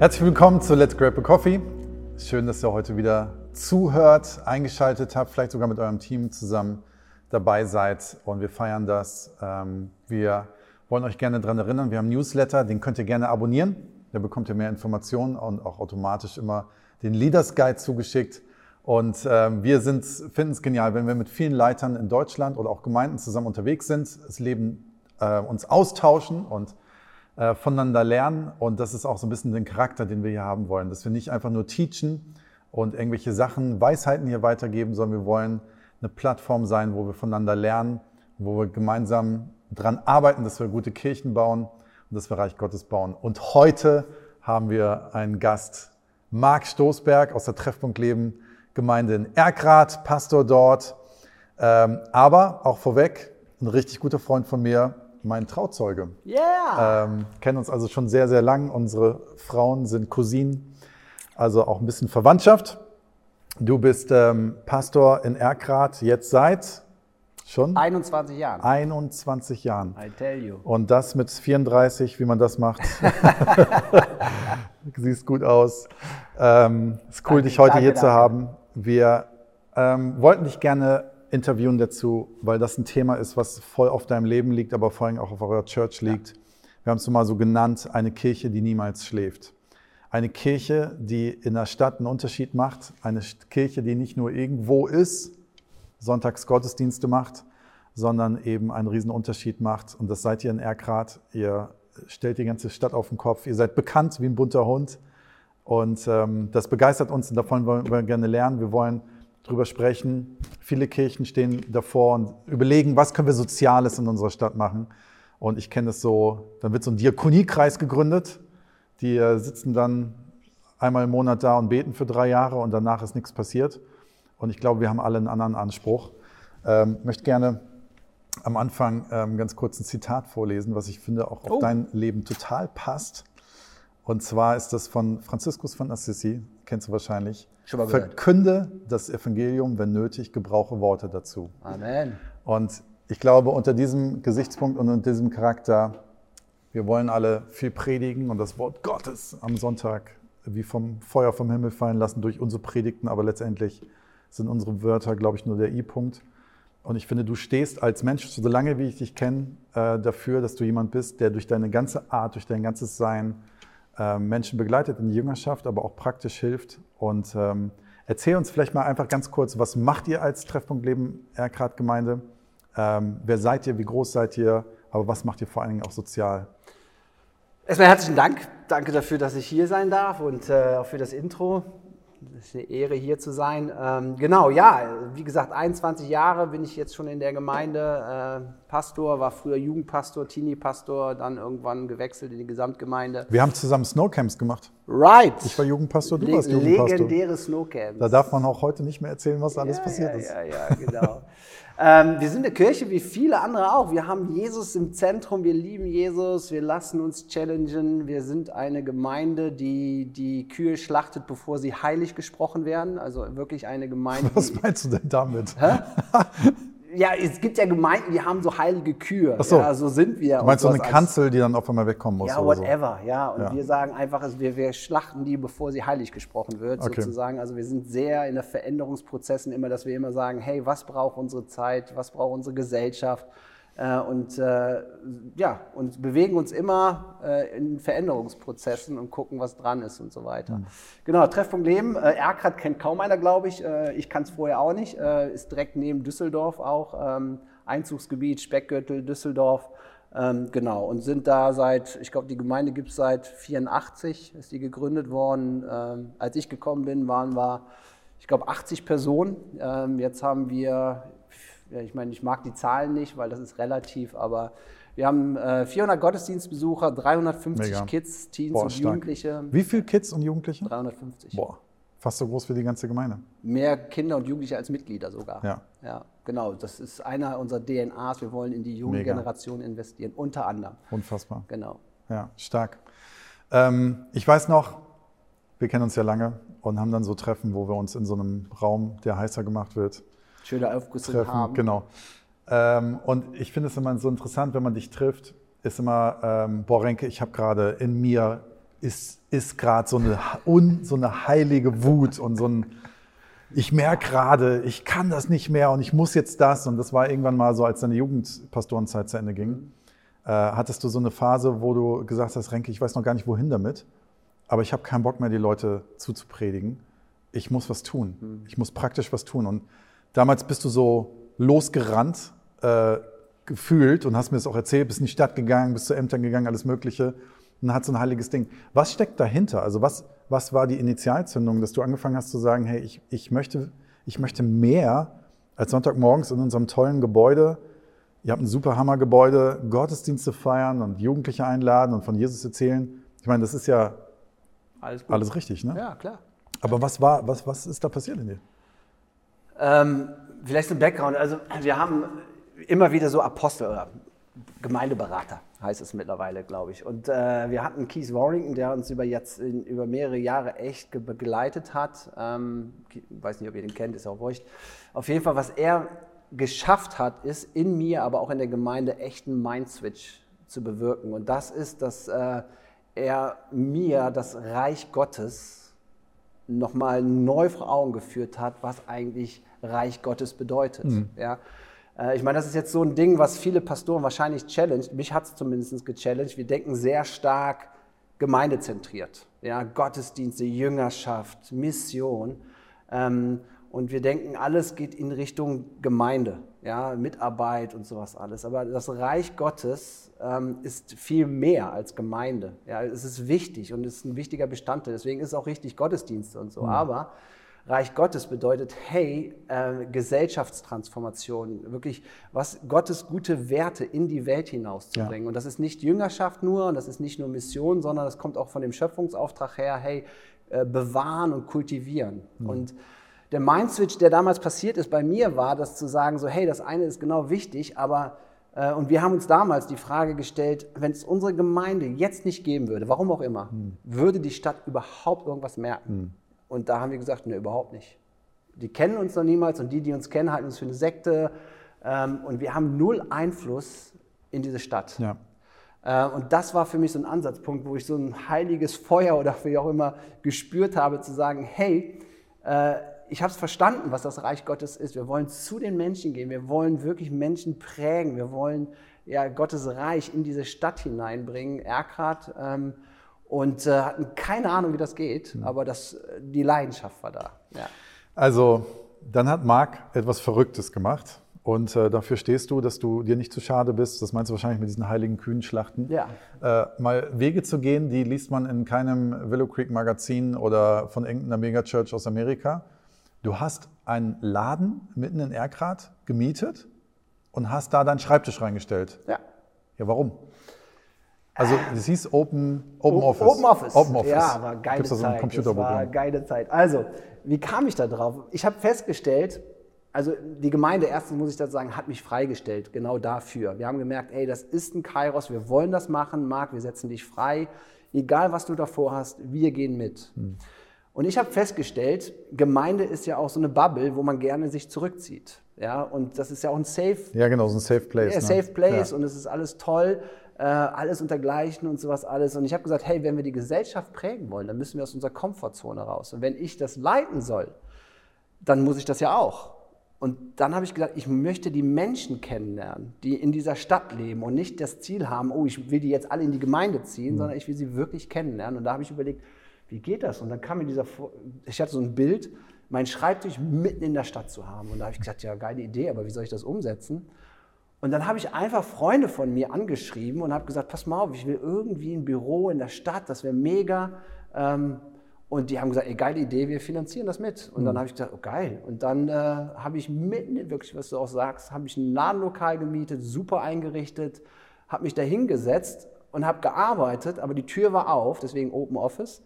Herzlich willkommen zu Let's Grab a Coffee. Schön, dass ihr heute wieder zuhört, eingeschaltet habt, vielleicht sogar mit eurem Team zusammen dabei seid und wir feiern das. Ähm, wir wollen euch gerne daran erinnern, wir haben einen Newsletter, den könnt ihr gerne abonnieren. Da bekommt ihr mehr Informationen und auch automatisch immer den Leaders Guide zugeschickt. Und ähm, wir finden es genial, wenn wir mit vielen Leitern in Deutschland oder auch Gemeinden zusammen unterwegs sind, das Leben äh, uns austauschen und äh, voneinander lernen. Und das ist auch so ein bisschen den Charakter, den wir hier haben wollen, dass wir nicht einfach nur teachen und irgendwelche Sachen, Weisheiten hier weitergeben, sondern wir wollen eine Plattform sein, wo wir voneinander lernen, wo wir gemeinsam daran arbeiten, dass wir gute Kirchen bauen und dass wir Reich Gottes bauen. Und heute haben wir einen Gast, Marc Stoßberg aus der Treffpunkt Leben Gemeinde in Erkrath, Pastor dort. Ähm, aber auch vorweg, ein richtig guter Freund von mir, mein Trauzeuge. Yeah! Ähm, kennen uns also schon sehr, sehr lang. Unsere Frauen sind Cousinen, also auch ein bisschen Verwandtschaft. Du bist ähm, Pastor in Erkrath jetzt seit schon 21 Jahren. 21 Jahren. I tell you. Und das mit 34, wie man das macht. Siehst gut aus. Ähm, ist cool, Danke, dich heute danke, hier zu danke. haben. Wir ähm, wollten dich gerne interviewen dazu, weil das ein Thema ist, was voll auf deinem Leben liegt, aber vor allem auch auf eurer Church liegt. Wir haben es mal so genannt, eine Kirche, die niemals schläft. Eine Kirche, die in der Stadt einen Unterschied macht. Eine Kirche, die nicht nur irgendwo ist, sonntags Gottesdienste macht, sondern eben einen riesen Unterschied macht. Und das seid ihr in Erkrath. Ihr stellt die ganze Stadt auf den Kopf. Ihr seid bekannt wie ein bunter Hund. Und ähm, das begeistert uns und davon wollen wir gerne lernen. Wir wollen drüber sprechen. Viele Kirchen stehen davor und überlegen, was können wir Soziales in unserer Stadt machen. Und ich kenne es so, dann wird so ein Diakoniekreis gegründet. Die äh, sitzen dann einmal im Monat da und beten für drei Jahre und danach ist nichts passiert. Und ich glaube, wir haben alle einen anderen Anspruch. Ähm, möchte gerne am Anfang ähm, ganz kurz ein Zitat vorlesen, was ich finde auch auf Oh. dein Leben total passt. Und zwar ist das von Franziskus von Assisi, kennst du wahrscheinlich. Verkünde das Evangelium, wenn nötig, gebrauche Worte dazu. Amen. Und ich glaube, unter diesem Gesichtspunkt und unter diesem Charakter, wir wollen alle viel predigen und das Wort Gottes am Sonntag wie vom Feuer vom Himmel fallen lassen durch unsere Predigten, aber letztendlich sind unsere Wörter, glaube ich, nur der I-Punkt. Und ich finde, du stehst als Mensch, solange wie ich dich kenne, äh, dafür, dass du jemand bist, der durch deine ganze Art, durch dein ganzes Sein Menschen begleitet in die Jüngerschaft, aber auch praktisch hilft. Und ähm, erzähl uns vielleicht mal einfach ganz kurz, was macht ihr als Treffpunkt Leben Erkrath Gemeinde? Ähm, wer seid ihr? Wie groß seid ihr? Aber was macht ihr vor allen Dingen auch sozial? Erstmal herzlichen Dank. Danke dafür, dass ich hier sein darf und äh, auch für das Intro. Es ist eine Ehre, hier zu sein. Ähm, genau, ja, wie gesagt, 21 Jahre bin ich jetzt schon in der Gemeinde. Äh, Pastor, war früher Jugendpastor, Teenie-Pastor, dann irgendwann gewechselt in die Gesamtgemeinde. Wir haben zusammen Snowcamps gemacht. Right. Ich war Jugendpastor, du Le warst Jugendpastor. legendäre Snowcamps. Da darf man auch heute nicht mehr erzählen, was alles ja, passiert ja, ist. Ja, ja, genau. ähm, wir sind eine Kirche wie viele andere auch. Wir haben Jesus im Zentrum, wir lieben Jesus, wir lassen uns challengen. Wir sind eine Gemeinde, die die Kühe schlachtet, bevor sie heilig gesprochen werden. Also wirklich eine Gemeinde. Was meinst du denn damit? ja, es gibt ja Gemeinden, die haben so heilige Kühe. Ach so. Ja, so sind wir. Du meinst so eine Kanzel, die dann auf einmal wegkommen muss? ja, oder so. whatever, ja. Und Ja. wir sagen einfach, wir, wir schlachten die, bevor sie heilig gesprochen wird, Okay. sozusagen. Also wir sind sehr in der Veränderungsprozessen immer, dass wir immer sagen, hey, was braucht unsere Zeit, was braucht unsere Gesellschaft? Äh, und äh, ja, und bewegen uns immer äh, in Veränderungsprozessen und gucken, was dran ist und so weiter. Genau, Treffpunkt Leben. Äh, Erkrath kennt kaum einer, glaube ich. Äh, ich kann es vorher auch nicht. Äh, ist direkt neben Düsseldorf auch. Ähm, Einzugsgebiet, Speckgürtel, Düsseldorf. Ähm, genau, und sind da seit, ich glaube, die Gemeinde gibt es seit 84, ist die gegründet worden. Ähm, als ich gekommen bin, waren wir, ich glaube, 80 Personen. Ähm, jetzt haben wir, ich meine, ich mag die Zahlen nicht, weil das ist relativ, aber wir haben äh, 400 Gottesdienstbesucher, 350 Mega. Kids, Teens Boah, und stark. Jugendliche. Wie viele Kids und Jugendliche? 350. Boah, fast so groß wie die ganze Gemeinde. Mehr Kinder und Jugendliche als Mitglieder sogar. Ja. ja genau. Das ist einer unserer DNAs. Wir wollen in die junge Mega. Generation investieren, unter anderem. Unfassbar. Genau. Ja, stark. Ähm, ich weiß noch, wir kennen uns ja lange und haben dann so Treffen, wo wir uns in so einem Raum, der heißer gemacht wird, Schöne Aufgüsse treffen. haben. Genau. Ähm, und ich finde es immer so interessant, wenn man dich trifft, ist immer, ähm, boah Renke, ich habe gerade in mir ist, ist gerade so eine, un, so eine heilige Wut und so ein, ich merke gerade, ich kann das nicht mehr und ich muss jetzt das. Und das war irgendwann mal so, als deine Jugendpastorenzeit zu Ende ging. Äh, hattest du so eine Phase, wo du gesagt hast, Renke, ich weiß noch gar nicht, wohin damit, aber ich habe keinen Bock mehr, die Leute zuzupredigen. Ich muss was tun. Mhm. Ich muss praktisch was tun. Und damals bist du so losgerannt, äh, gefühlt und hast mir das auch erzählt, bist in die Stadt gegangen, bist zu Ämtern gegangen, alles Mögliche. Und dann hat so ein heiliges Ding. Was steckt dahinter? Also was, was war die Initialzündung, dass du angefangen hast zu sagen, hey, ich, ich, möchte, ich möchte mehr als Sonntagmorgens in unserem tollen Gebäude, ihr habt ein super Hammergebäude, Gottesdienste feiern und Jugendliche einladen und von Jesus erzählen. Ich meine, das ist ja alles, alles richtig, ne? Ja, klar. Aber was war, was, was ist da passiert in dir? Ähm, vielleicht ein Background. Also wir haben immer wieder so Apostel oder Gemeindeberater heißt es mittlerweile, glaube ich. Und äh, wir hatten Keith Warrington, der uns über, jetzt, über mehrere Jahre echt begleitet hat. Ähm, weiß nicht, ob ihr den kennt, ist auch wurscht. Auf jeden Fall, was er geschafft hat, ist in mir, aber auch in der Gemeinde echten Mindswitch zu bewirken. Und das ist, dass äh, er mir das Reich Gottes nochmal neu vor Augen geführt hat, was eigentlich Reich Gottes bedeutet. Mhm. Ja? Äh, ich meine, das ist jetzt so ein Ding, was viele Pastoren wahrscheinlich challenged. Mich hat es zumindest gechallenged. Wir denken sehr stark gemeindezentriert. Ja, Gottesdienste, Jüngerschaft, Mission. Ähm, und wir denken, alles geht in Richtung Gemeinde, ja, Mitarbeit und sowas alles. Aber das Reich Gottes ähm, ist viel mehr als Gemeinde. Ja, es ist wichtig und es ist ein wichtiger Bestandteil. Deswegen ist es auch richtig Gottesdienste und so. Mhm. Aber Reich Gottes bedeutet, hey, äh, Gesellschaftstransformation, wirklich was Gottes gute Werte in die Welt hinauszubringen. Ja. Und das ist nicht Jüngerschaft nur, und das ist nicht nur Mission, sondern das kommt auch von dem Schöpfungsauftrag her, hey, äh, bewahren und kultivieren. Mhm. Und der Mindswitch, der damals passiert ist bei mir, war, das zu sagen, so, hey, das eine ist genau wichtig, aber äh, und wir haben uns damals die Frage gestellt, wenn es unsere Gemeinde jetzt nicht geben würde, warum auch immer, hm. würde die Stadt überhaupt irgendwas merken? Hm. Und da haben wir gesagt, ne, überhaupt nicht. Die kennen uns noch niemals und die, die uns kennen, halten uns für eine Sekte. Ähm, und wir haben null Einfluss in diese Stadt. Ja. Äh, und das war für mich so ein Ansatzpunkt, wo ich so ein heiliges Feuer oder wie auch immer gespürt habe, zu sagen, hey, äh, ich habe es verstanden, was das Reich Gottes ist. Wir wollen zu den Menschen gehen. Wir wollen wirklich Menschen prägen. Wir wollen ja, Gottes Reich in diese Stadt hineinbringen. Erkrad. Ähm, und äh, hatten keine Ahnung, wie das geht, mhm. aber das, die Leidenschaft war da. Ja. Also, dann hat Marc etwas Verrücktes gemacht. Und äh, dafür stehst du, dass du dir nicht zu schade bist, das meinst du wahrscheinlich mit diesen heiligen Kühnschlachten, ja. äh, mal Wege zu gehen, die liest man in keinem Willow Creek Magazin oder von irgendeiner Megachurch aus Amerika. Du hast einen Laden mitten in Erkrath gemietet und hast da deinen Schreibtisch reingestellt. Ja. Ja, warum? Also es hieß Open, Open Office. Open Office. Open Office. Ja, war geile Gibt's da so ein Zeit. Das war geile Zeit. Also, wie kam ich da drauf? Ich habe festgestellt, also die Gemeinde, erstens muss ich dazu sagen, hat mich freigestellt, genau dafür. Wir haben gemerkt, ey, das ist ein Kairos, wir wollen das machen, Marc, wir setzen dich frei. Egal, was du davor hast, wir gehen mit. Hm. Und ich habe festgestellt, Gemeinde ist ja auch so eine Bubble, wo man gerne sich zurückzieht. Ja, und das ist ja auch ein Safe. Ja, genau, so ein Safe Place. Ja, ne? Safe Place ja. und es ist alles toll äh, alles untergleichen und sowas alles. Und ich habe gesagt, hey, wenn wir die Gesellschaft prägen wollen, dann müssen wir aus unserer Komfortzone raus. Und wenn ich das leiten soll, dann muss ich das ja auch. Und dann habe ich gesagt, ich möchte die Menschen kennenlernen, die in dieser Stadt leben und nicht das Ziel haben, oh, ich will die jetzt alle in die Gemeinde ziehen, mhm. sondern ich will sie wirklich kennenlernen. Und da habe ich überlegt, wie geht das? Und dann kam mir dieser, ich hatte so ein Bild, meinen Schreibtisch mitten in der Stadt zu haben. Und da habe ich gesagt, ja, geile Idee, aber wie soll ich das umsetzen? Und dann habe ich einfach Freunde von mir angeschrieben und habe gesagt, pass mal auf, ich will irgendwie ein Büro in der Stadt, das wäre mega. Ähm, und die haben gesagt, ey, geile Idee, wir finanzieren das mit. Und dann mhm. habe ich gesagt, oh geil. Und dann äh, habe ich mitten, wirklich, was du auch sagst, habe ich ein Ladenlokal gemietet, super eingerichtet, habe mich da hingesetzt und habe gearbeitet, aber die Tür war auf, deswegen Open Office.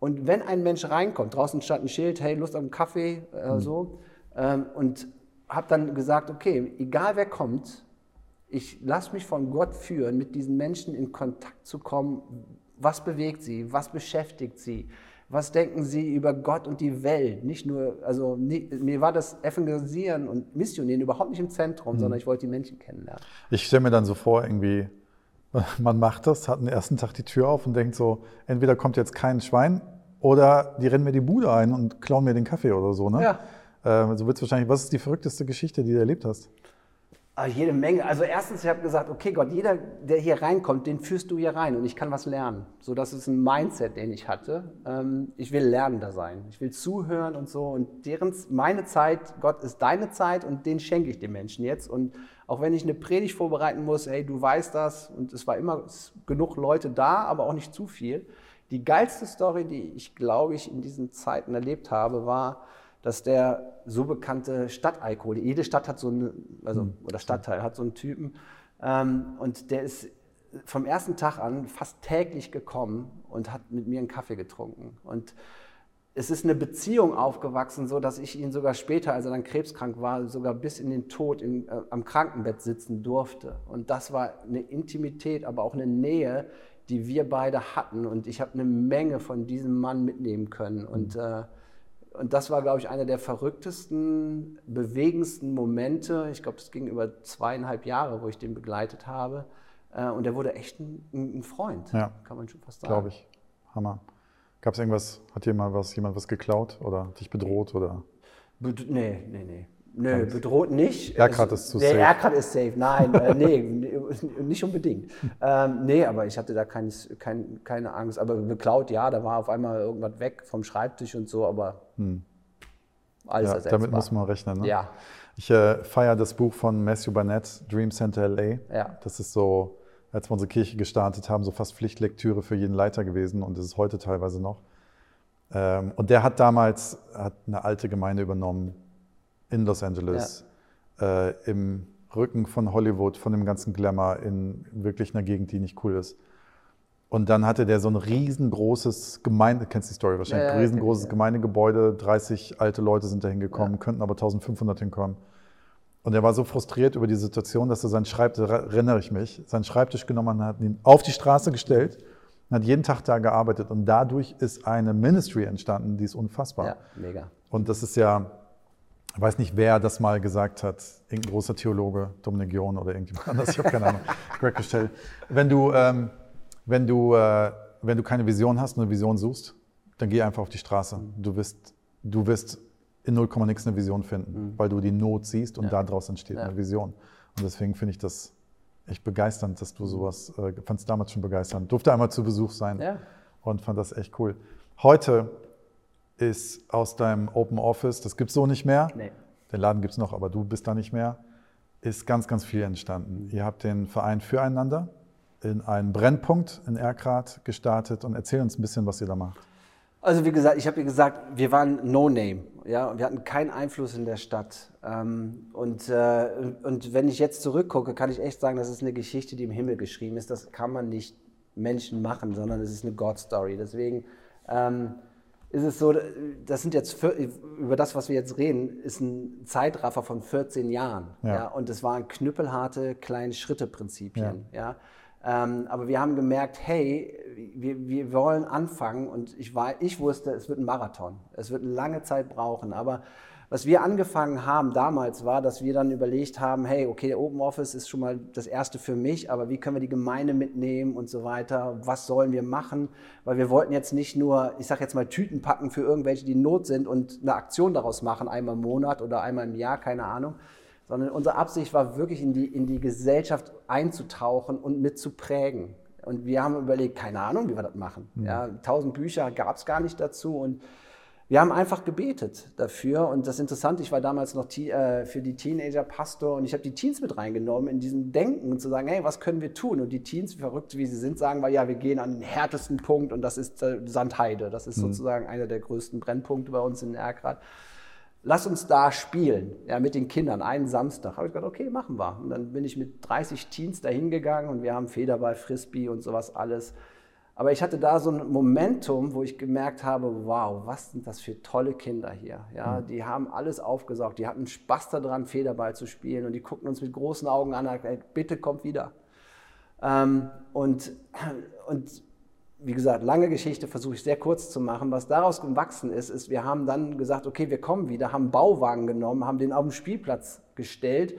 Und wenn ein Mensch reinkommt, draußen stand ein Schild, hey, Lust auf einen Kaffee, äh, mhm. so, ähm, und habe dann gesagt, okay, egal wer kommt, ich lasse mich von Gott führen, mit diesen Menschen in Kontakt zu kommen. Was bewegt sie? Was beschäftigt sie? Was denken sie über Gott und die Welt? Nicht nur, also mir war das Evangelisieren und Missionieren überhaupt nicht im Zentrum, mhm. sondern ich wollte die Menschen kennenlernen. Ich stelle mir dann so vor, irgendwie Man macht das, hat den ersten Tag die Tür auf und denkt so, entweder kommt jetzt kein Schwein oder die rennen mir die Bude ein und klauen mir den Kaffee oder so. Ne? Ja. Ähm, so wird's wahrscheinlich, was ist die verrückteste Geschichte, die du erlebt hast? Ah, jede Menge. Also erstens, ich habe gesagt, okay Gott, jeder, der hier reinkommt, den führst du hier rein und ich kann was lernen. So, das ist ein Mindset, den ich hatte. Ähm, ich will Lernender sein. Ich will zuhören und so. Und deren, meine Zeit, Gott ist deine Zeit und den schenke ich den Menschen jetzt. Und auch wenn ich eine Predigt vorbereiten muss, hey, du weißt das und es war immer genug Leute da, aber auch nicht zu viel. Die geilste Story, die ich, glaube ich, in diesen Zeiten erlebt habe, war, dass der so bekannte Stadtalkohol, jede Stadt hat so einen, also, hm. oder Stadtteil hat so einen Typen, ähm, und der ist vom ersten Tag an fast täglich gekommen und hat mit mir einen Kaffee getrunken. Und es ist eine Beziehung aufgewachsen, so dass ich ihn sogar später, als er dann krebskrank war, sogar bis in den Tod in, äh, am Krankenbett sitzen durfte. Und das war eine Intimität, aber auch eine Nähe, die wir beide hatten. Und ich habe eine Menge von diesem Mann mitnehmen können. Und äh, und das war, glaube ich, einer der verrücktesten, bewegendsten Momente. Ich glaube, es ging über zweieinhalb Jahre, wo ich den begleitet habe. Äh, und er wurde echt ein, ein Freund, ja, kann man schon fast sagen. Glaube ich. Hammer. Gab es irgendwas, hat jemand was, jemand was geklaut oder dich bedroht? Oder? nee, nee, nee. Nö, bedroht nicht. Erkrad ist zu der safe. Erkrad ist safe, nein, äh, nee, nicht unbedingt. Ähm, nee, aber ich hatte da kein, kein, keine Angst. Aber beklaut, ja, da war auf einmal irgendwas weg vom Schreibtisch und so, aber hm. alles ja, ersetzbar. Damit muss man rechnen. Ne? Ja. Ich äh, feiere das Buch von Matthew Barnett, Dream Center LA. Ja. Das ist so, als wir unsere Kirche gestartet haben, so fast Pflichtlektüre für jeden Leiter gewesen und das ist heute teilweise noch. Ähm, und der hat damals hat eine alte Gemeinde übernommen in Los Angeles, ja. äh, im Rücken von Hollywood, von dem ganzen Glamour, in wirklich einer Gegend, die nicht cool ist. Und dann hatte der so ein riesengroßes Gemeinde, kennst die Story wahrscheinlich, ja, ja, riesengroßes Gemeindegebäude, 30 alte Leute sind da hingekommen, könnten aber 1500 hinkommen. Und er war so frustriert über die Situation, dass er seinen Schreibtisch, erinnere ich mich, seinen Schreibtisch genommen hat, ihn auf die Straße gestellt und hat jeden Tag da gearbeitet. Und dadurch ist eine Ministry entstanden, die ist unfassbar. Ja, mega. Und das ist ja, ich weiß nicht, wer das mal gesagt hat, irgendein großer Theologe, Dominik John oder irgendjemand anders, ich habe keine Ahnung, Greg Costello. Wenn du, ähm, wenn, du, äh, wenn du keine Vision hast und eine Vision suchst, dann geh einfach auf die Straße. Du wirst, du wirst in 0, nix eine Vision finden, mhm. weil du die Not siehst und ja. daraus entsteht ja. eine Vision. Und deswegen finde ich das echt begeisternd, dass du sowas, äh, fand es damals schon begeisternd. Durfte einmal zu Besuch sein ja. und fand das echt cool. Heute ist aus deinem Open Office, das gibt es so nicht mehr. Nee. Den Laden gibt es noch, aber du bist da nicht mehr. Ist ganz, ganz viel entstanden. Ihr habt den Verein Füreinander in einen Brennpunkt in Erkrath gestartet und erzähl uns ein bisschen, was ihr da macht. Also wie gesagt, ich habe ja gesagt, wir waren No Name, ja, wir hatten keinen Einfluss in der Stadt. Ähm, und, äh, und wenn ich jetzt zurückgucke, kann ich echt sagen, das ist eine Geschichte, die im Himmel geschrieben ist. Das kann man nicht Menschen machen, sondern es ist eine God Story. Deswegen ähm, ist es so, das sind jetzt, über das, was wir jetzt reden, ist ein Zeitraffer von 14 Jahren. Ja. ja und es waren knüppelharte kleine Schritte-Prinzipien. Ja. ja. Ähm, aber wir haben gemerkt, hey, wir, wir wollen anfangen und ich, war, ich wusste, es wird ein Marathon. Es wird eine lange Zeit brauchen. Aber was wir angefangen haben damals war, dass wir dann überlegt haben, hey, okay, der Open Office ist schon mal das erste für mich, aber wie können wir die Gemeinde mitnehmen und so weiter? Was sollen wir machen? Weil wir wollten jetzt nicht nur, ich sage jetzt mal, Tüten packen für irgendwelche, die in Not sind und eine Aktion daraus machen, einmal im Monat oder einmal im Jahr, keine Ahnung, sondern unsere Absicht war wirklich in die, in die Gesellschaft einzutauchen und mitzuprägen. Und wir haben überlegt, keine Ahnung, wie wir das machen. Mhm. Ja, tausend Bücher gab es gar nicht dazu und wir haben einfach gebetet dafür und das Interessante, ich war damals noch äh, für die Teenager Pastor und ich habe die Teens mit reingenommen in diesem Denken und zu sagen, hey, was können wir tun? Und die Teens, verrückt wie sie sind, sagen wir, ja, wir gehen an den härtesten Punkt und das ist äh, Sandheide. Das ist mhm. sozusagen einer der größten Brennpunkte bei uns in Erkrath. Lass uns da spielen, ja, mit den Kindern, einen Samstag. Habe ich gesagt, okay, machen wir. Und dann bin ich mit 30 Teens dahin gegangen und wir haben Federball, Frisbee und sowas alles aber ich hatte da so ein Momentum, wo ich gemerkt habe, wow, was sind das für tolle Kinder hier. Ja, mhm. Die haben alles aufgesaugt, die hatten Spaß daran, Federball zu spielen und die guckten uns mit großen Augen an, ey, bitte kommt wieder. Ähm, und, und wie gesagt, lange Geschichte versuche ich sehr kurz zu machen. Was daraus gewachsen ist, ist, wir haben dann gesagt, okay, wir kommen wieder, haben einen Bauwagen genommen, haben den auf den Spielplatz gestellt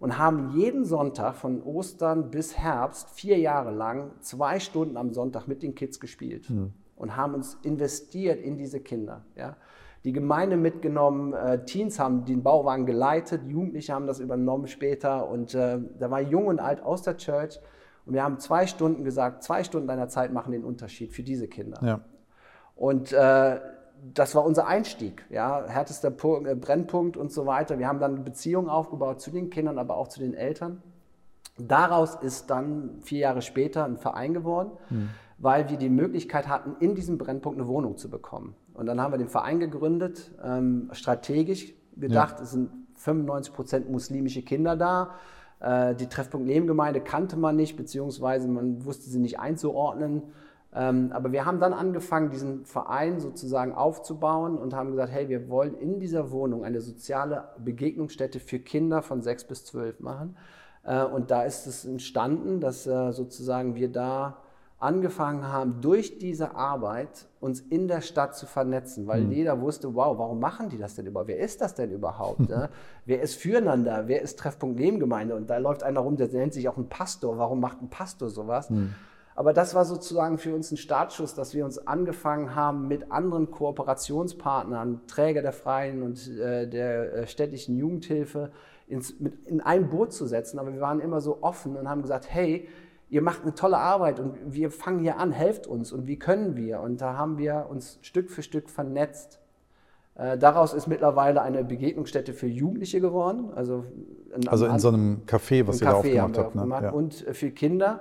und haben jeden Sonntag von Ostern bis Herbst vier Jahre lang zwei Stunden am Sonntag mit den Kids gespielt mhm. und haben uns investiert in diese Kinder. Ja. Die Gemeinde mitgenommen, äh, Teens haben den Bauwagen geleitet, Jugendliche haben das übernommen später und äh, da war jung und alt aus der Church und wir haben zwei Stunden gesagt, zwei Stunden deiner Zeit machen den Unterschied für diese Kinder. Ja. Und äh, das war unser Einstieg, ja, härtester Punkt, äh, Brennpunkt und so weiter. Wir haben dann Beziehungen aufgebaut zu den Kindern, aber auch zu den Eltern. Daraus ist dann vier Jahre später ein Verein geworden, hm. weil wir die Möglichkeit hatten, in diesem Brennpunkt eine Wohnung zu bekommen. Und dann haben wir den Verein gegründet, ähm, strategisch gedacht, ja. es sind 95 Prozent muslimische Kinder da. Äh, die Treffpunkt Nebengemeinde kannte man nicht, beziehungsweise man wusste sie nicht einzuordnen. Ähm, aber wir haben dann angefangen, diesen Verein sozusagen aufzubauen und haben gesagt, hey, wir wollen in dieser Wohnung eine soziale Begegnungsstätte für Kinder von sechs bis zwölf machen. Äh, und da ist es entstanden, dass äh, sozusagen wir da angefangen haben, durch diese Arbeit uns in der Stadt zu vernetzen, weil mhm. jeder wusste, wow, warum machen die das denn überhaupt? Wer ist das denn überhaupt? ne? Wer ist füreinander? Wer ist Treffpunkt Nebengemeinde? Und da läuft einer rum, der nennt sich auch ein Pastor. Warum macht ein Pastor sowas? Mhm. Aber das war sozusagen für uns ein Startschuss, dass wir uns angefangen haben, mit anderen Kooperationspartnern, Träger der Freien und äh, der äh, städtischen Jugendhilfe, ins, mit, in ein Boot zu setzen. Aber wir waren immer so offen und haben gesagt, hey, ihr macht eine tolle Arbeit und wir fangen hier an, helft uns und wie können wir? Und da haben wir uns Stück für Stück vernetzt. Äh, daraus ist mittlerweile eine Begegnungsstätte für Jugendliche geworden. Also in, also in so einem Café, was ihr Café da aufgemacht habt. Ne? Ja. Und äh, für Kinder.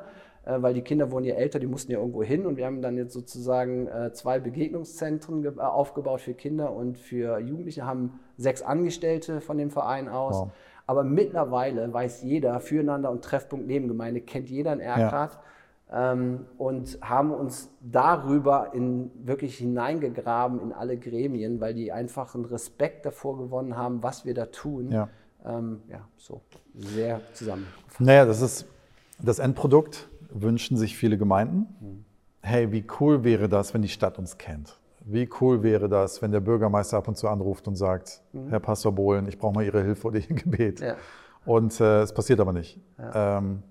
Äh, weil die Kinder wurden ja älter, die mussten ja irgendwo hin und wir haben dann jetzt sozusagen äh, zwei Begegnungszentren äh, aufgebaut für Kinder und für Jugendliche, haben sechs Angestellte von dem Verein aus. Wow. Aber mittlerweile weiß jeder, Füreinander und Treffpunkt Nebengemeinde kennt jeder in Erkrath. Ja. Ähm, und haben uns darüber in, wirklich hineingegraben in alle Gremien, weil die einfach einen Respekt davor gewonnen haben, was wir da tun. Ja, ähm, ja so sehr zusammengefasst. Naja, das ist das Endprodukt wünschen sich viele Gemeinden. Hey, wie cool wäre das, wenn die Stadt uns kennt? Wie cool wäre das, wenn der Bürgermeister ab und zu anruft und sagt, mhm. Herr Pastor Bohlen, ich brauche mal Ihre Hilfe oder Ihr Gebet. Ja. Und äh, es passiert aber nicht. Ja. Ähm,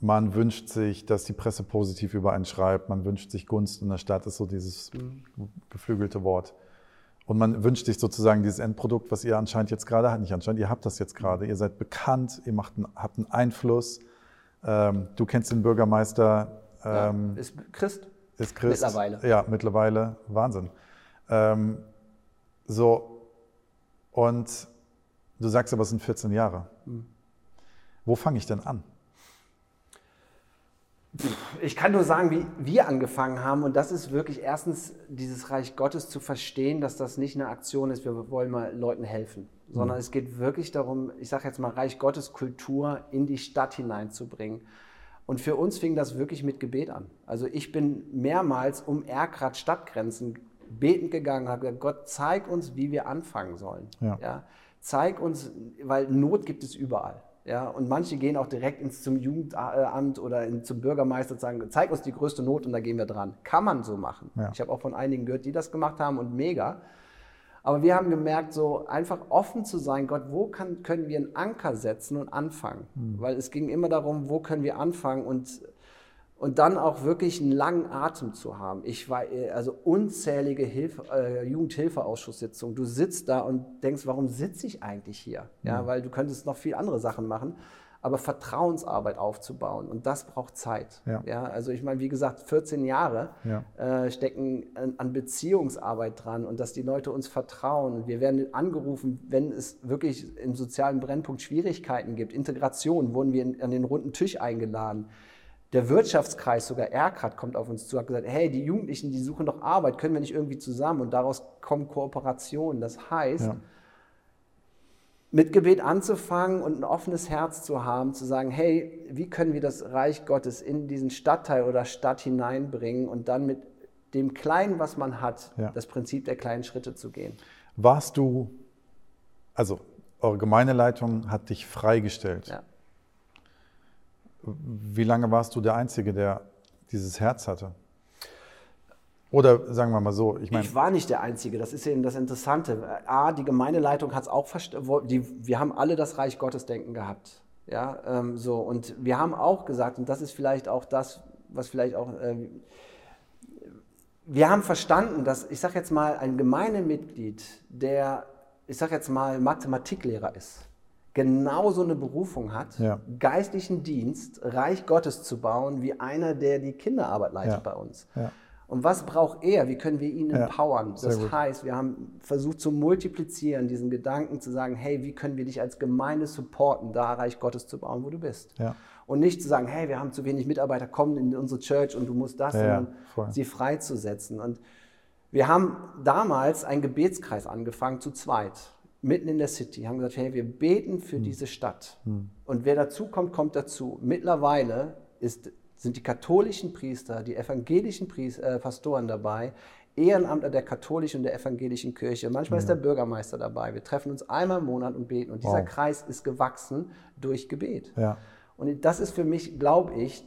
man wünscht sich, dass die Presse positiv über einen schreibt. Man wünscht sich Gunst in der Stadt, ist so dieses mhm. geflügelte Wort. Und man wünscht sich sozusagen dieses Endprodukt, was ihr anscheinend jetzt gerade habt. Nicht anscheinend, ihr habt das jetzt gerade. Ihr seid bekannt, ihr macht einen, habt einen Einfluss. Ähm, du kennst den Bürgermeister. Ähm, ja, ist Christ. Ist Christ. Mittlerweile. Ja, mittlerweile. Wahnsinn. Ähm, so, und du sagst aber, es sind 14 Jahre. Hm. Wo fange ich denn an? Ich kann nur sagen, wie wir angefangen haben. Und das ist wirklich erstens dieses Reich Gottes zu verstehen, dass das nicht eine Aktion ist, wir wollen mal Leuten helfen, sondern mhm. es geht wirklich darum, ich sage jetzt mal, Reich Gottes Kultur in die Stadt hineinzubringen. Und für uns fing das wirklich mit Gebet an. Also ich bin mehrmals um Erkrad Stadtgrenzen betend gegangen und habe gesagt, Gott, zeig uns, wie wir anfangen sollen. Ja. ja. Zeig uns, weil Not gibt es überall. Ja, und manche gehen auch direkt ins, zum Jugendamt oder in, zum Bürgermeister und sagen, zeig uns die größte Not und da gehen wir dran. Kann man so machen. Ja. Ich habe auch von einigen gehört, die das gemacht haben und mega. Aber wir haben gemerkt, so einfach offen zu sein, Gott, wo kann, können wir einen Anker setzen und anfangen? Mhm. Weil es ging immer darum, wo können wir anfangen und und dann auch wirklich einen langen Atem zu haben. Ich war äh, also unzählige Hilfe, äh, Jugendhilfeausschusssitzungen. Du sitzt da und denkst, warum sitze ich eigentlich hier? Ja, mhm. weil du könntest noch viel andere Sachen machen. Aber Vertrauensarbeit aufzubauen und das braucht Zeit. Ja. ja also ich meine, wie gesagt, 14 Jahre ja. äh, stecken an, an, Beziehungsarbeit dran und dass die Leute uns vertrauen. Wir werden angerufen, wenn es wirklich im sozialen Brennpunkt Schwierigkeiten gibt. Integration wurden wir in, an den runden Tisch eingeladen. Der Wirtschaftskreis, sogar Erkrad, kommt auf uns zu und hat gesagt, hey, die Jugendlichen, die suchen doch Arbeit, können wir nicht irgendwie zusammen? Und daraus kommen Kooperationen. Das heißt, ja. mit Gebet anzufangen und ein offenes Herz zu haben, zu sagen, hey, wie können wir das Reich Gottes in diesen Stadtteil oder Stadt hineinbringen und dann mit dem Kleinen, was man hat, ja. das Prinzip der kleinen Schritte zu gehen. Warst du, also eure Gemeindeleitung hat dich freigestellt. Ja. Wie lange warst du der Einzige, der dieses Herz hatte? Oder sagen wir mal so, ich meine. Ich war nicht der Einzige, das ist eben das Interessante. A, die Gemeindeleitung hat es auch verstanden, wir haben alle das Reich Gottes denken gehabt. Ja, ähm, so. Und wir haben auch gesagt, und das ist vielleicht auch das, was vielleicht auch. Äh, wir haben verstanden, dass, ich sage jetzt mal, ein Gemeindemitglied, der, ich sage jetzt mal, Mathematiklehrer ist, genauso eine Berufung hat, ja. geistlichen Dienst, Reich Gottes zu bauen, wie einer, der die Kinderarbeit leitet ja. bei uns. Ja. Und was braucht er? Wie können wir ihn empowern? das heißt, wir haben versucht zu multiplizieren, diesen Gedanken zu sagen, hey, wie können wir dich als Gemeinde supporten, da Reich Gottes zu bauen, wo du bist? Und nicht zu sagen, hey, wir haben zu wenig Mitarbeiter, kommen in unsere Church und du musst das, sondern sie freizusetzen. Und wir haben damals einen Gebetskreis angefangen, zu zweit mitten in der City, haben gesagt, hey, wir beten für hm. diese Stadt. Hm. Und wer dazu kommt, kommt dazu. Mittlerweile ist, sind die katholischen Priester, die evangelischen Priester, äh, Pastoren dabei, Ehrenamtler der katholischen und der evangelischen Kirche. Manchmal ja. ist der Bürgermeister dabei. Wir treffen uns einmal im Monat und beten. Und dieser wow. Kreis ist gewachsen durch Gebet. Ja. Und das ist für mich, glaube ich,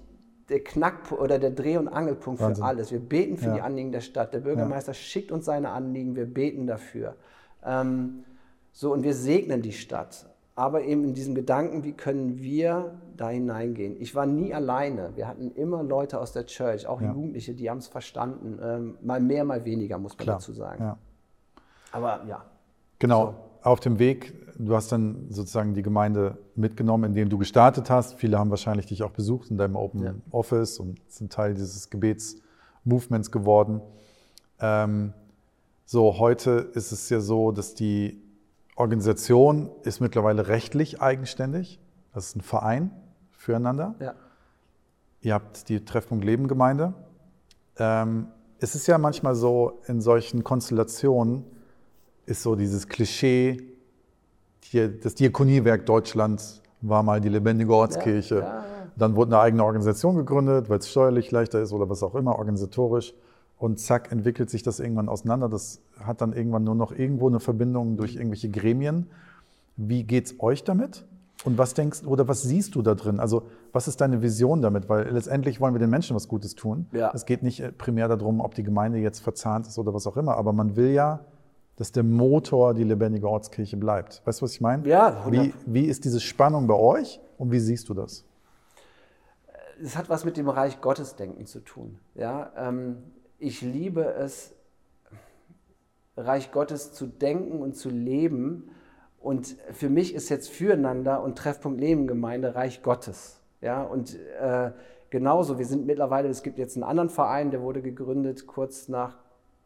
der Knackpunkt oder der Dreh- und Angelpunkt Wahnsinn. für alles. Wir beten für ja. die Anliegen der Stadt. Der Bürgermeister schickt uns seine Anliegen, wir beten dafür. Ähm, so, und wir segnen die Stadt. Aber eben in diesem Gedanken, wie können wir da hineingehen? Ich war nie alleine. Wir hatten immer Leute aus der Church, auch ja. Jugendliche, die haben es verstanden. Ähm, mal mehr, mal weniger, muss man Klar. dazu sagen. Ja. Aber ja. Genau. So. Auf dem Weg, du hast dann sozusagen die Gemeinde mitgenommen, indem du gestartet hast. Viele haben wahrscheinlich dich auch besucht in deinem Open ja. Office und sind Teil dieses Gebetsmovements geworden. Ähm, so, heute ist es ja so, dass die Organisation ist mittlerweile rechtlich eigenständig. Das ist ein Verein füreinander. Ja. Ihr habt die Treffpunkt Leben Gemeinde. Ähm, es ist ja manchmal so, in solchen Konstellationen ist so dieses Klischee, das Diakoniewerk Deutschlands war mal die lebendige Ortskirche. Ja, ja, Dann wurde eine eigene Organisation gegründet, weil es steuerlich leichter ist oder was auch immer, organisatorisch und zack, entwickelt sich das irgendwann auseinander. Das hat dann irgendwann nur noch irgendwo eine Verbindung durch irgendwelche Gremien. Wie geht es euch damit? Und was denkst oder was siehst du da drin? Also, was ist deine Vision damit? Weil letztendlich wollen wir den Menschen was Gutes tun. Ja. Es geht nicht äh, primär darum, ob die Gemeinde jetzt verzahnt ist oder was auch immer, aber man will ja, dass der Motor die lebendige Ortskirche bleibt. Weißt du, was ich meine? Ja. Wie, wie ist diese Spannung bei euch und wie siehst du das? Es hat was mit dem Reich Gottesdenken zu tun. Ja, ähm, ich liebe es, Reich Gottes zu denken und zu leben. Und für mich ist jetzt Füreinander und Treffpunkt Leben Gemeinde Reich Gottes. Ja, und äh, genauso, wir sind mittlerweile, es gibt jetzt einen anderen Verein, der wurde gegründet kurz nach,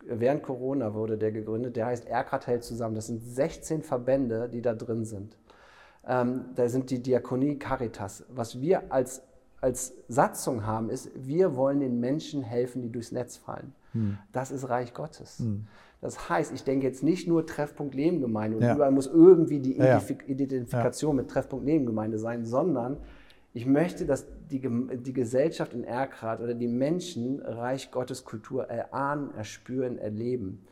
während Corona wurde der gegründet, der heißt Erkrat hält zusammen. Das sind 16 Verbände, die da drin sind. Ähm, da sind die Diakonie Caritas. Was wir als als Satzung haben, ist, wir wollen den Menschen helfen, die durchs Netz fallen. Hm. Das ist Reich Gottes. Hm. Das heißt, ich denke jetzt nicht nur Treffpunkt Lebengemeinde und ja. überall muss irgendwie die Identifikation ja. mit Treffpunkt Lebengemeinde sein, sondern ich möchte, dass die, die Gesellschaft in Erkrath oder die Menschen Reich Gottes Kultur erahnen, erspüren, erleben.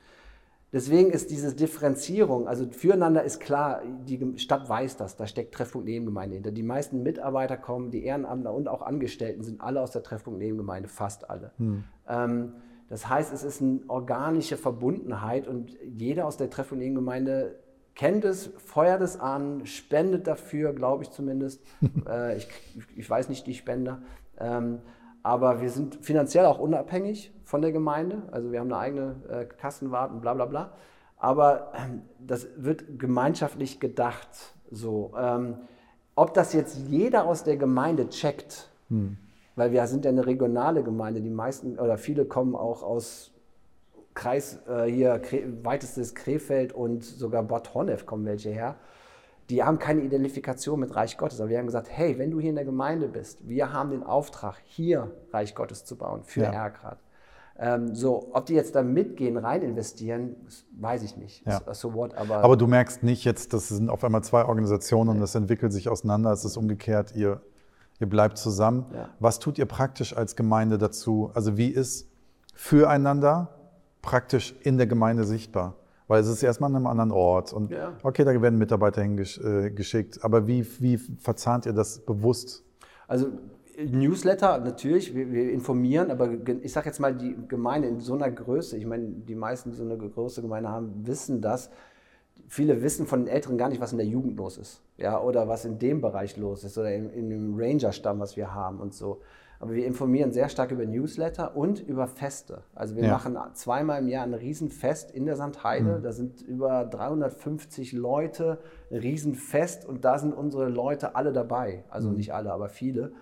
Deswegen ist diese Differenzierung, also füreinander ist klar, die Stadt weiß das, da steckt Treffpunkt Nebengemeinde hinter. Die meisten Mitarbeiter kommen, die Ehrenamtler und auch Angestellten sind alle aus der Treffpunkt Nebengemeinde, fast alle. Hm. Ähm, das heißt, es ist eine organische Verbundenheit und jeder aus der Treffpunkt Nebengemeinde kennt es, feuert es an, spendet dafür, glaube ich zumindest. äh, ich, ich, weiß nicht die Spender. Ähm, aber wir sind finanziell auch unabhängig von der Gemeinde. Also wir haben eine eigene äh, Kassenwart und bla bla bla. Aber ähm, das wird gemeinschaftlich gedacht. So, ähm, ob das jetzt jeder aus der Gemeinde checkt, hm. weil wir sind ja eine regionale Gemeinde, die meisten oder viele kommen auch aus Kreis äh, hier weitestes Krefeld und sogar Bad Honnef kommen welche her die haben keine Identifikation mit Reich Gottes. Aber wir haben gesagt, hey, wenn du hier in der Gemeinde bist, wir haben den Auftrag, hier Reich Gottes zu bauen für ja. Ergrad. Ähm, so, ob die jetzt da mitgehen, rein investieren, weiß ich nicht. Ja. So what, aber, aber du merkst nicht jetzt, das sind auf einmal zwei Organisationen und das entwickelt sich auseinander. Es ist umgekehrt, ihr, ihr bleibt zusammen. Ja. Was tut ihr praktisch als Gemeinde dazu? Also wie ist füreinander praktisch in der Gemeinde sichtbar? Weil es ist erstmal an einem anderen Ort. Und ja. okay, da werden Mitarbeiter hingeschickt. Äh, aber wie, wie verzahnt ihr das bewusst? Also Newsletter, natürlich, wir, wir informieren, aber ich sage jetzt mal, die Gemeinde in so einer Größe, ich meine, die meisten, die so eine große Gemeinde haben, wissen das. Viele wissen von den Älteren gar nicht, was in der Jugend los ist. Ja, oder was in dem Bereich los ist oder in, in dem Ranger-Stamm, was wir haben und so. Aber wir informieren sehr stark über Newsletter und über Feste. Also wir ja. machen zweimal im Jahr ein Riesenfest in der Sandheide. Mhm. Da sind über 350 Leute, ein Riesenfest und da sind unsere Leute alle dabei. Also mhm. nicht alle, aber viele.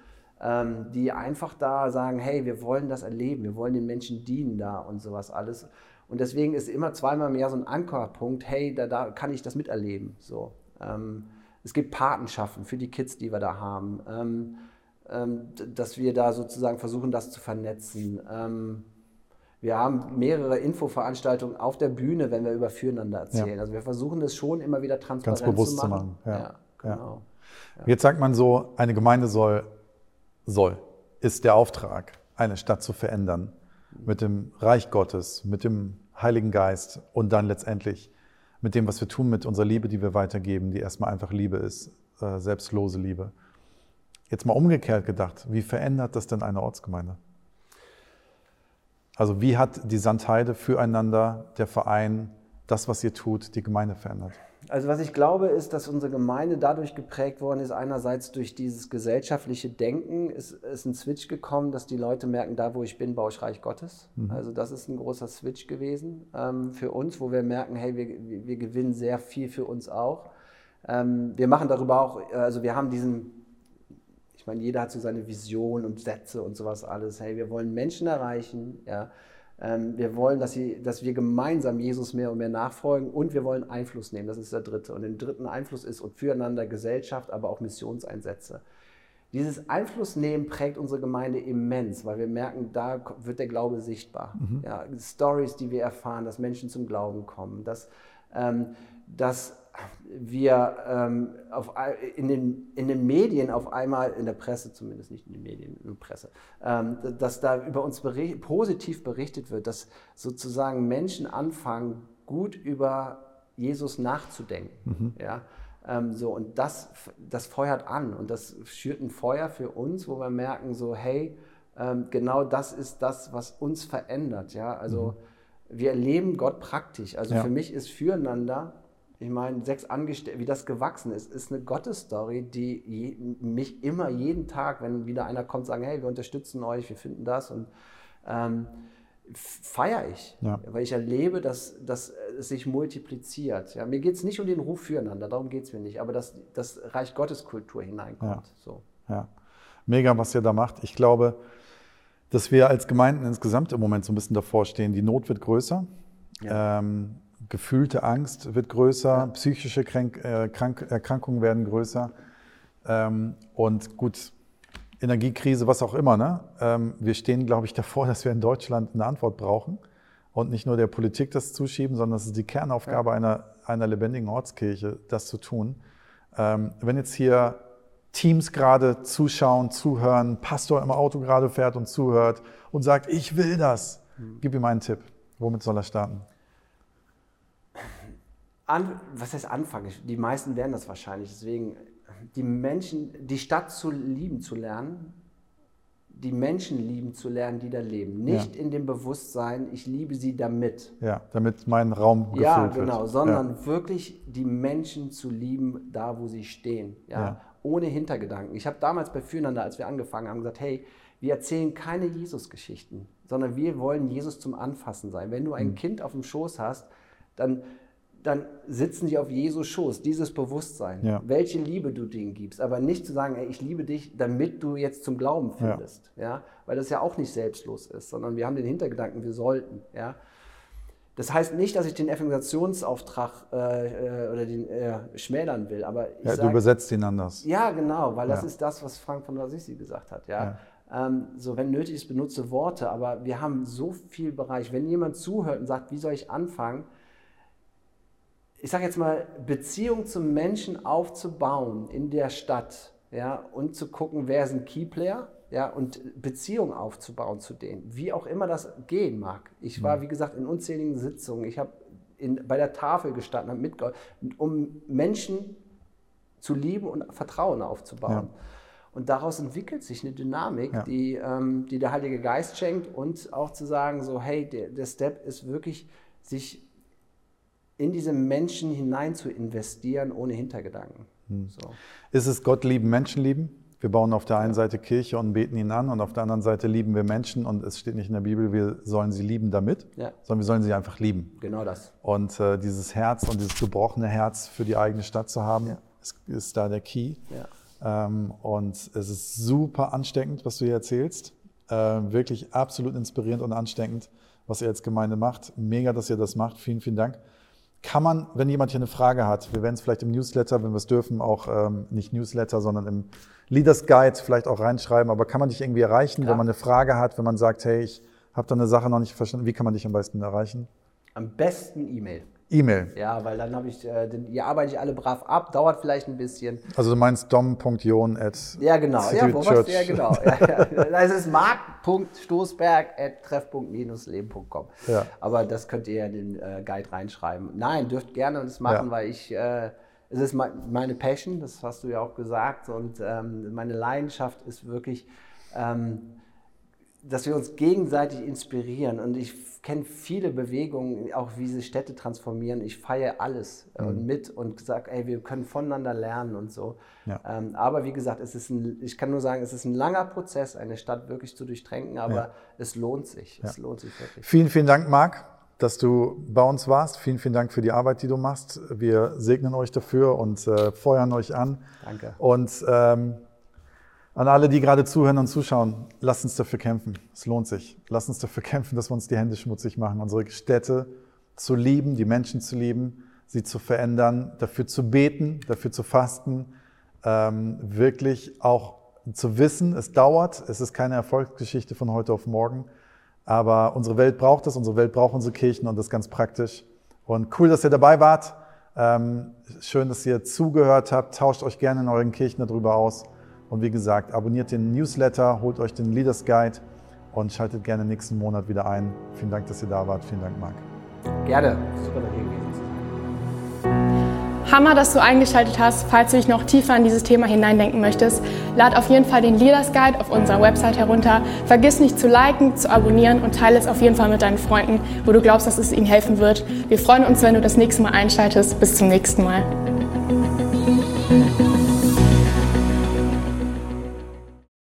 Ähm, die einfach da sagen, hey, wir wollen das erleben, wir wollen den Menschen dienen da und sowas alles. Und deswegen ist immer zweimal im Jahr so ein Ankerpunkt, hey, da, da kann ich das miterleben. So. Ähm, es gibt Patenschaften für die Kids, die wir da haben. Ähm, dass wir da sozusagen versuchen, das zu vernetzen. Ähm, wir haben mehrere Infoveranstaltungen auf der Bühne, wenn wir über Füreinander erzählen. Ja. Also wir versuchen das schon immer wieder transparent Ganz bewusst zu machen. Zu machen. Ja. ja genau. Jetzt sagt man so, eine Gemeinde soll, soll, ist der Auftrag, eine Stadt zu verändern mit dem Reich Gottes, mit dem Heiligen Geist und dann letztendlich mit dem, was wir tun, mit unserer Liebe, die wir weitergeben, die erstmal einfach Liebe ist, äh, selbstlose Liebe. Jetzt mal umgekehrt gedacht, wie verändert das denn eine Ortsgemeinde? Also wie hat die Sandheide füreinander, der Verein, das, was ihr tut, die Gemeinde verändert? Also was ich glaube, ist, dass unsere Gemeinde dadurch geprägt worden ist, einerseits durch dieses gesellschaftliche Denken ist, ist ein Switch gekommen, dass die Leute merken, da wo ich bin, baue ich Reich Gottes. Mhm. Also das ist ein großer Switch gewesen ähm, für uns, wo wir merken, hey, wir, wir gewinnen sehr viel für uns auch. Ähm, wir machen darüber auch, also wir haben diesen ich meine, jeder hat so seine Vision und Sätze und sowas alles. Hey, wir wollen Menschen erreichen, ja. Ähm, wir wollen, dass, sie, dass wir gemeinsam Jesus mehr und mehr nachfolgen und wir wollen Einfluss nehmen. Das ist der dritte. Und den dritten Einfluss ist und füreinander Gesellschaft, aber auch Missionseinsätze. Dieses Einflussnehmen prägt unsere Gemeinde immens, weil wir merken, da wird der Glaube sichtbar. Mhm. Ja, Stories, die wir erfahren, dass Menschen zum Glauben kommen, dass, ähm, dass wir ähm, auf, in, den, in den Medien auf einmal, in der Presse zumindest, nicht in den Medien, in der Presse, ähm, dass da über uns bericht, positiv berichtet wird, dass sozusagen Menschen anfangen, gut über Jesus nachzudenken. Mhm. Ja? Ähm, so, und das, das feuert an und das schürt ein Feuer für uns, wo wir merken, so, hey, ähm, genau das ist das, was uns verändert. Ja? Also mhm. wir erleben Gott praktisch. Also ja. für mich ist Füreinander ich meine, sechs Angestellte, wie das gewachsen ist, ist eine Gottesstory, die je, mich immer jeden Tag, wenn wieder einer kommt, sagen, hey, wir unterstützen euch, wir finden das und ähm, feiere ich, ja. weil ich erlebe, dass, dass es sich multipliziert. Ja, mir geht es nicht um den Ruf füreinander, darum geht es mir nicht, aber dass das Reich Gottes Kultur hineinkommt. Ja. So. ja, mega, was ihr da macht. Ich glaube, dass wir als Gemeinden insgesamt im Moment so ein bisschen davor stehen. Die Not wird größer. Ja. Ähm, gefühlte Angst wird größer, psychische Kränk, äh, Krank, Erkrankungen werden größer. Ähm, und gut, Energiekrise, was auch immer. Ne? Ähm, wir stehen, glaube ich, davor, dass wir in Deutschland eine Antwort brauchen und nicht nur der Politik das zuschieben, sondern es ist die Kernaufgabe ja. einer, einer lebendigen Ortskirche, das zu tun. Ähm, wenn jetzt hier Teams gerade zuschauen, zuhören, Pastor im Auto gerade fährt und zuhört und sagt, ich will das, mhm. gib ihm einen Tipp. Womit soll er starten? An, was heißt anfangen? Die meisten werden das wahrscheinlich. Deswegen, die Menschen, die Stadt zu lieben zu lernen, die Menschen lieben zu lernen, die da leben. Nicht ja. in dem Bewusstsein, ich liebe sie damit. Ja, damit mein Raum gefüllt ja, genau, wird. Ja, genau, sondern ja. wirklich die Menschen zu lieben, da wo sie stehen. Ja, ja. Ohne Hintergedanken. Ich habe damals bei Füreinander, als wir angefangen haben, gesagt, hey, wir erzählen keine Jesus-Geschichten, sondern wir wollen Jesus zum Anfassen sein. Wenn du ein mhm. Kind auf dem Schoß hast, dann dann sitzen die auf Jesus Schoß, dieses Bewusstsein, ja. welche Liebe du denen gibst, aber nicht zu sagen, ey, ich liebe dich, damit du jetzt zum Glauben findest, ja. ja. weil das ja auch nicht selbstlos ist, sondern wir haben den Hintergedanken, wir sollten, ja. Das heißt nicht, dass ich den Evangelisationsauftrag äh, äh, oder den äh, schmälern will, aber ich ja, sag, du übersetzt ihn anders. Ja, genau, weil das ist das, was Frank von Assisi gesagt hat, ja. Ähm, so, wenn nötig ist, benutze Worte, aber wir haben so viel Bereich. Wenn jemand zuhört und sagt, wie soll ich anfangen, ich sage jetzt mal, Beziehung zum Menschen aufzubauen in der Stadt ja, und zu gucken, wer sind Keyplayer ja, und Beziehung aufzubauen zu denen, wie auch immer das gehen mag. Ich war, mhm. wie gesagt, in unzähligen Sitzungen, ich habe bei der Tafel gestanden, habe mitgeholfen, um Menschen zu lieben und Vertrauen aufzubauen. Ja. Und daraus entwickelt sich eine Dynamik, ja. die, ähm, die der Heilige Geist schenkt und auch zu sagen, so, hey, der, der Step ist wirklich, sich in diese Menschen hinein zu investieren, ohne Hintergedanken. Hm. So. Ist es Gott lieben, Menschen lieben? Wir bauen auf der einen Seite Kirche und beten ihn an und auf der anderen Seite lieben wir Menschen und es steht nicht in der Bibel, wir sollen sie lieben damit, ja. sondern wir sollen sie einfach lieben. Genau das. Und äh, dieses Herz und dieses gebrochene Herz für die eigene Stadt zu haben, ja. ist, ist, da der Key. Ja. Ähm, und es ist super ansteckend, was du hier erzählst. Äh, wirklich absolut inspirierend und ansteckend, was ihr als Gemeinde macht. Mega, dass ihr das macht. Vielen, vielen Dank kann man, wenn jemand hier eine Frage hat, wir werden es vielleicht im Newsletter, wenn wir es dürfen, auch ähm, nicht Newsletter, sondern im Leaders Guide vielleicht auch reinschreiben, aber kann man dich irgendwie erreichen, Klar. wenn man eine Frage hat, wenn man sagt, hey, ich habe da eine Sache noch nicht verstanden, wie kann man dich am besten erreichen? Am besten E-Mail. E-Mail. Ja, weil dann habe ich, äh, den, die arbeite ich alle brav ab, dauert vielleicht ein bisschen. Also du meinst dom.jon at Ja, genau. Ja, Church. ja, genau. ja, ja. Das ist mark.stoßberg at treff.-leben.com. Ja. Aber das könnt ihr ja in den äh, Guide reinschreiben. Nein, dürft gerne das machen, ja. weil ich, äh, es ist meine Passion, das hast du ja auch gesagt, und ähm, meine Leidenschaft ist wirklich, ähm, dass wir uns gegenseitig inspirieren. Und ich kenne viele Bewegungen, auch wie sie Städte transformieren. Ich feiere alles äh, mhm. mit und sage, ey, wir können voneinander lernen und so. Ja. Ähm, aber wie gesagt, es ist ein, ich kann nur sagen, es ist ein langer Prozess, eine Stadt wirklich zu durchtränken, aber ja. es lohnt sich. Ja. Es lohnt sich wirklich. Vielen, vielen Dank, Marc, dass du bei uns warst. Vielen, vielen Dank für die Arbeit, die du machst. Wir segnen euch dafür und äh, feuern euch an. Danke. Und ähm, an alle, die gerade zuhören und zuschauen, lasst uns dafür kämpfen. Es lohnt sich. Lasst uns dafür kämpfen, dass wir uns die Hände schmutzig machen, unsere Städte zu lieben, die Menschen zu lieben, sie zu verändern, dafür zu beten, dafür zu fasten, ähm, wirklich auch zu wissen, es dauert, es ist keine Erfolgsgeschichte von heute auf morgen, aber unsere Welt braucht es, unsere Welt braucht unsere Kirchen und das ganz praktisch. Und cool, dass ihr dabei wart. Ähm, schön, dass ihr zugehört habt. Tauscht euch gerne in euren Kirchen darüber aus. Und wie gesagt, abonniert den Newsletter, holt euch den Leaders Guide und schaltet gerne nächsten Monat wieder ein. Vielen Dank, dass ihr da wart. Vielen Dank, Marc. Gerne. Super, dass ihr gewesen Hammer, dass du eingeschaltet hast. Falls du dich noch tiefer in dieses Thema hineindenken möchtest, lad auf jeden Fall den Leaders Guide auf unserer Website herunter. Vergiss nicht zu liken, zu abonnieren und teile es auf jeden Fall mit deinen Freunden, wo du glaubst, dass es ihnen helfen wird. Wir freuen uns, wenn du das nächste Mal einschaltest. Bis zum nächsten Mal.